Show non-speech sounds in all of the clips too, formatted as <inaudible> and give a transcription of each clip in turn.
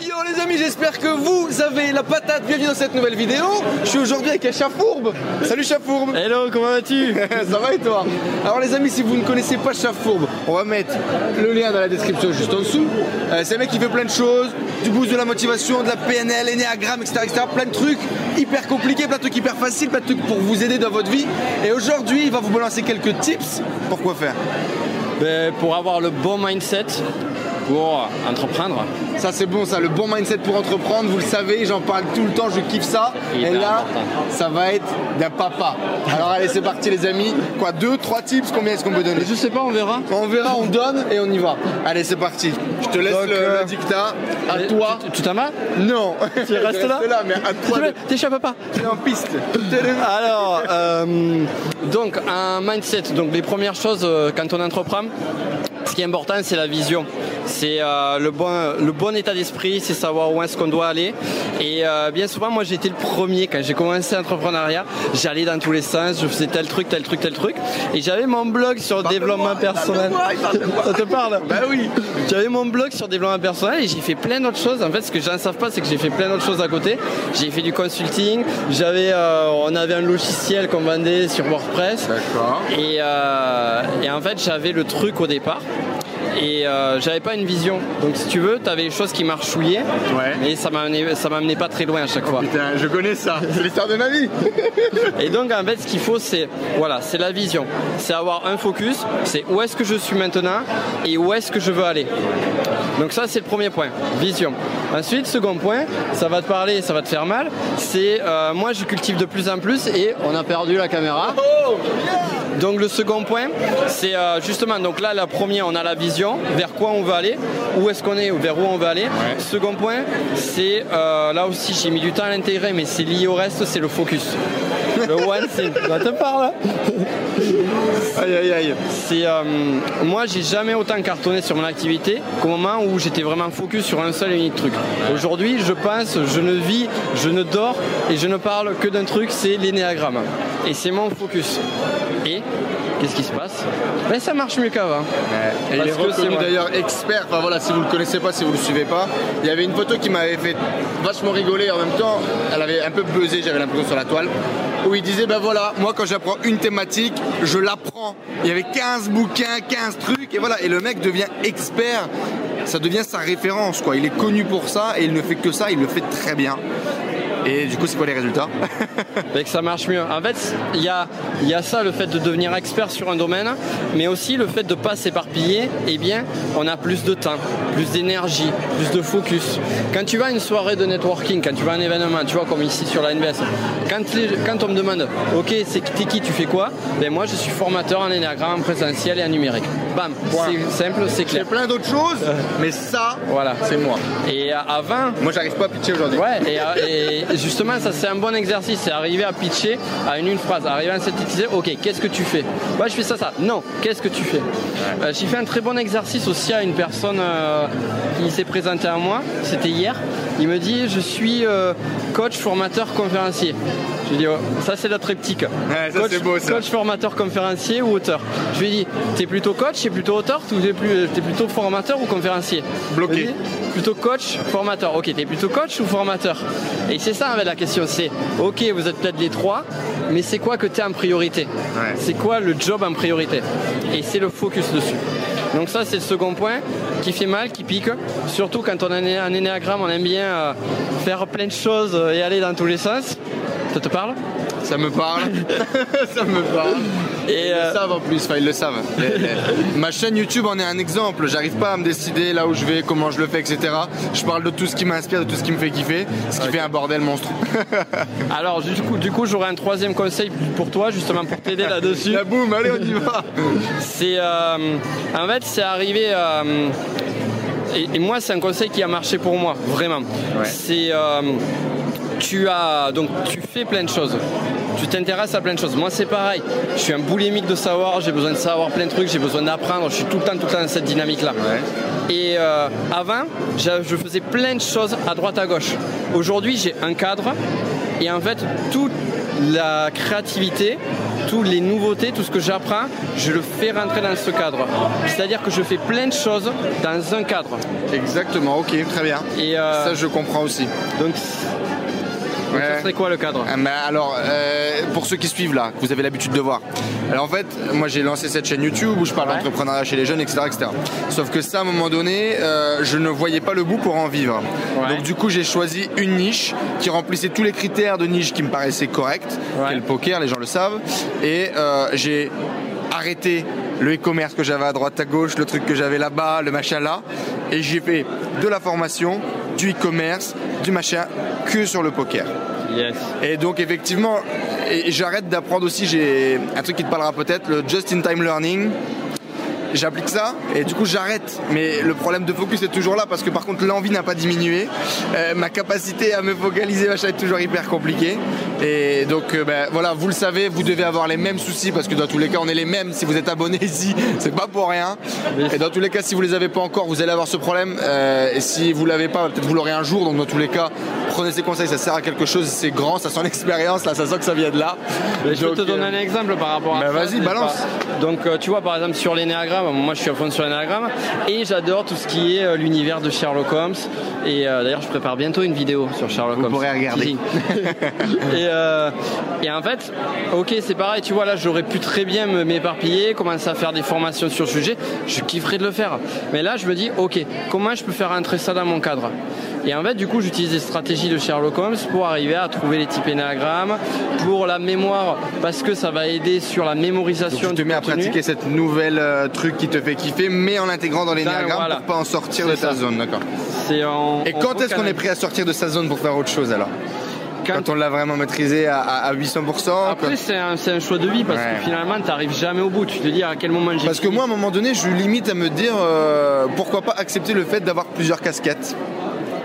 Yo les amis, j'espère que vous avez la patate. Bienvenue dans cette nouvelle vidéo. Je suis aujourd'hui avec un chat fourbe. Salut chat fourbe. Hello, comment vas-tu <laughs> Ça va et toi Alors les amis, si vous ne connaissez pas chat fourbe, on va mettre le lien dans la description juste en dessous. Euh, c'est un mec qui fait plein de choses, du boost de la motivation, de la PNL, énéagramme, etc., etc. Plein de trucs hyper compliqués, plein de trucs hyper faciles, plein de trucs pour vous aider dans votre vie. Et aujourd'hui, il va vous balancer quelques tips pour quoi faire. Ben, Pour avoir le bon mindset pour entreprendre. Ça c'est bon ça, le bon mindset pour entreprendre, vous le savez, j'en parle tout le temps, je kiffe ça. Et là, important. ça va être d'un papa. Alors allez c'est parti les amis. Quoi, deux, trois tips, combien est-ce qu'on peut donner? Je sais pas, on verra. On verra, on donne et on y va. Allez c'est parti. Je te laisse Donc, le, euh, le dictat. À Mais toi. Tu tu t'en vas? Non. Tu restes <laughs> là reste là, mais à toi. chat papa T'es en piste. <laughs> Alors, euh, donc un mindset. Donc les premières choses euh, quand on entreprend, ce qui est important, c'est la vision. C'est euh, le, bon, le bon état d'esprit, c'est savoir où est-ce qu'on doit aller. Et euh, bien souvent, moi été le premier quand j'ai commencé l'entrepreneuriat. J'allais dans tous les sens, je faisais tel truc, tel truc, tel truc. Et j'avais mon blog sur développement personnel. <laughs> Ça te parle Bah oui. J'avais mon blog sur développement personnel et j'ai fait plein d'autres choses. En fait, ce que je ne savent pas, c'est que j'ai fait plein d'autres choses à côté. J'ai fait du consulting. J'avais, euh, on avait un logiciel qu'on vendait sur WordPress. D'accord. Et, et en fait, j'avais le truc au départ. Et euh, j'avais pas une vision. Donc, si tu veux, tu avais des choses qui marchouillaient. Ouais. Mais ça m'amenait, ça m'amenait pas très loin à chaque fois. Putain, je connais ça. C'est l'histoire de ma vie. Et donc en fait ce qu'il faut c'est voilà, c'est la vision. C'est avoir un focus, c'est où est-ce que je suis maintenant et où est-ce que je veux aller. Donc ça c'est le premier point, vision. Ensuite, second point, ça va te parler, ça va te faire mal, c'est euh, moi je cultive de plus en plus et on a perdu la caméra. Donc le second point, c'est euh, justement, donc là, la première, on a la vision, vers quoi on veut aller, où est-ce qu'on est, ou vers où on veut aller. Second point, c'est, euh, là aussi j'ai mis du temps à l'intégrer, mais c'est lié au reste, c'est le focus. Le <laughs> one thing, ça te parle Aïe aïe aïe. c'est euh, moi j'ai jamais autant cartonné sur mon activité qu'au moment où j'étais vraiment focus sur un seul et unique truc. Aujourd'hui je pense, je ne vis, je ne dors et je ne parle que d'un truc, c'est l'énéagramme. Et c'est mon focus. Et qu'est-ce qui se passe Ben ça marche mieux qu'avant. Et il Parce est que c'est reconnu d'ailleurs expert. Enfin voilà, si vous le connaissez pas, si vous le suivez pas, il y avait une photo qui m'avait fait vachement rigoler. En même temps, elle avait un peu buzzé, j'avais l'impression sur la toile, où il disait ben voilà, moi quand j'apprends une thématique, je l'apprends. Il y avait 15 bouquins, 15 trucs, et voilà. Et le mec devient expert. Ça devient sa référence, quoi. Il est connu pour ça et il ne fait que ça. Il le fait très bien. Et du coup, c'est quoi les résultats? Et que ça marche mieux. En fait, il y a, il y a ça, le fait de devenir expert sur un domaine, mais aussi le fait de ne pas s'éparpiller, eh bien, on a plus de temps, plus d'énergie, plus de focus. Quand tu vas à une soirée de networking, quand tu vas à un événement, tu vois, comme ici sur la NBS, quand, on me demande, ok, c'est qui, tu fais quoi? Ben moi, je suis formateur en énéagramme, en présentiel et en numérique. Bam, c'est simple, c'est J'ai clair. plein d'autres choses, mais ça, Voilà. c'est moi. Et euh, avant, Moi, j'arrive pas à pitcher aujourd'hui. Ouais, et, et justement, ça c'est un bon exercice, c'est arriver à pitcher à une, une phrase, arriver à synthétiser, ok, qu'est-ce que tu fais? Moi je fais ça, ça. Non, qu'est-ce que tu fais? Euh, J'ai fait un très bon exercice aussi à une personne euh, qui s'est présentée à moi, c'était hier. Il me dit, je suis euh, coach, formateur, conférencier. Je lui dis, oh, ça c'est la triptyque. Ouais, ça, coach, c'est beau, ça. coach, formateur, conférencier ou auteur. Je lui ai dit, t'es plutôt coach, t'es plutôt auteur, ou t'es plus- plutôt formateur ou conférencier Bloqué. Plutôt coach, formateur. Ok, t'es plutôt coach ou formateur Et c'est ça la question, c'est ok, vous êtes peut-être les trois, mais c'est quoi que t'es en priorité Ouais. C'est quoi le job en priorité Et c'est le focus dessus. Donc ça c'est le second point qui fait mal, qui pique. Surtout quand on a un énéagramme, on aime bien euh, faire plein de choses et aller dans tous les sens. Ça te parle? Ça me parle. <laughs> ça me parle. Et Ils euh, le savent en plus, enfin ils le savent. Les- les- Ma chaîne YouTube en est un exemple. J'arrive pas à me décider là où je vais, comment je le fais, etc. Je parle de tout ce qui m'inspire, de tout ce qui me fait kiffer, ce qui fait un bordel monstre. <laughs> alors du coup, du coup j'aurais un troisième conseil pour toi justement pour t'aider là-dessus. <laughs> La boum, allez on y va. C'est euh, en fait c'est arrivé euh, et, et moi c'est un conseil qui a marché pour moi vraiment. C'est euh, tu as donc tu fais plein de choses. Tu t'intéresses à plein de choses. Moi, c'est pareil. Je suis un boulimique de savoir, j'ai besoin de savoir plein de trucs, j'ai besoin d'apprendre. Je suis tout le temps, tout le temps dans cette dynamique-là. Et euh, avant, je faisais plein de choses à droite, à gauche. Aujourd'hui, j'ai un cadre et en fait, toute la créativité, toutes les nouveautés, tout ce que j'apprends, je le fais rentrer dans ce cadre. C'est-à-dire que je fais plein de choses dans un cadre. Exactement, ok, très bien. Et euh, ça, je comprends aussi. Donc, c'est quoi le cadre ah, Alors, euh, pour ceux qui suivent là, que vous avez l'habitude de voir. Alors en fait, moi j'ai lancé cette chaîne YouTube où je parle d'entrepreneuriat chez les jeunes, etc., etc. Sauf que ça, à un moment donné, euh, je ne voyais pas le bout pour en vivre. Donc du coup, j'ai choisi une niche qui remplissait tous les critères de niche qui me paraissaient corrects, ouais. le poker, les gens le savent. Et euh, j'ai arrêté le e-commerce que j'avais à droite à gauche, le truc que j'avais là-bas, le machin là, et j'ai fait de la formation, du e-commerce, du machin que sur le poker. Et donc effectivement, j'arrête d'apprendre aussi, j'ai un truc qui te parlera peut-être, le just-in-time learning j'applique ça et du coup j'arrête. Mais le problème de focus est toujours là parce que par contre l'envie n'a pas diminué. Euh, ma capacité à me focaliser est toujours hyper compliquée. Et donc euh, ben, voilà, vous le savez, vous devez avoir les mêmes soucis parce que dans tous les cas on est les mêmes. Si vous êtes abonné ici, <laughs> c'est pas pour rien. Et dans tous les cas, si vous les avez pas encore, vous allez avoir ce problème. Euh, et si vous l'avez pas, peut-être vous l'aurez un jour. Donc dans tous les cas, prenez ces conseils, ça sert à quelque chose. C'est grand, ça sent l'expérience. Là, ça sent que ça vient de là. je peux te donner un exemple par rapport à ben, Vas-y, balance. Donc tu vois par exemple sur l'énéagramme moi je suis à fond sur l'énagramme et j'adore tout ce qui est euh, l'univers de Sherlock Holmes. Et euh, d'ailleurs, je prépare bientôt une vidéo sur Sherlock Holmes. Vous pourrez regarder. <laughs> Euh, et, en fait, ok, c'est pareil, tu vois, là j'aurais pu très bien m'éparpiller, commencer à faire des formations sur le sujet, je kifferais de le faire. Mais là, je me dis, ok, comment je peux faire entrer ça dans mon cadre? Et en fait, du coup, j'utilise des stratégies de Sherlock Holmes pour arriver à trouver les types énéagrammes, pour la mémoire, parce que ça va aider sur la mémorisation Donc, tu te mets à pratiquer cette nouvelle euh, truc qui te fait kiffer, mais en l'intégrant dans l'énéagramme pour pas en sortir de ta zone, d'accord. Et quand est-ce qu'on est prêt à sortir de sa zone pour faire autre chose alors quand, on l'a vraiment maîtrisé à, 800%. Après, c'est un, choix de vie parce que finalement, tu n'arrives jamais au bout. Tu te dis à quel moment j'ai. Parce que moi, à un moment donné, je limite à me dire euh, pourquoi pas accepter le fait d'avoir plusieurs casquettes.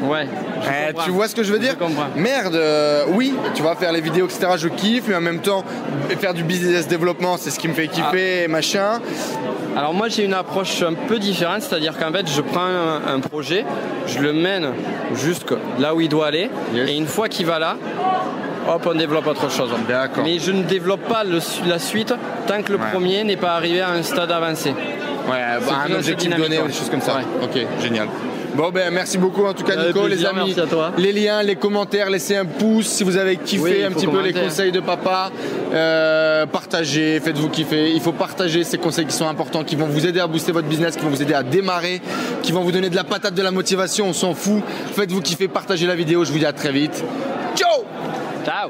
Ouais. Eh, tu vois ce que je veux dire Merde, euh, oui, tu vas faire les vidéos, etc. Je kiffe, mais en même temps, faire du business développement, c'est ce qui me fait kiffer, ah. machin. Alors moi j'ai une approche un peu différente, c'est-à-dire qu'en fait je prends un, projet, je le mène jusque là où il doit aller, et une fois qu'il va là, hop on développe autre chose. Mais je ne développe pas la suite tant que le premier n'est pas arrivé à un stade avancé. Ouais, bah, un objectif donné, des choses comme ça. Ok, génial. Bon ben merci beaucoup en tout cas Nico, les amis. Les liens, les commentaires, laissez un pouce si vous avez kiffé un petit peu les conseils de papa. Euh, partagez, faites-vous kiffer. Il faut partager ces conseils qui sont importants, qui vont vous aider à booster votre business, qui vont vous aider à démarrer, qui vont vous donner de la patate, de la motivation. On s'en fout. Faites-vous kiffer, partagez la vidéo. Je vous dis à très vite. Ciao. Ciao.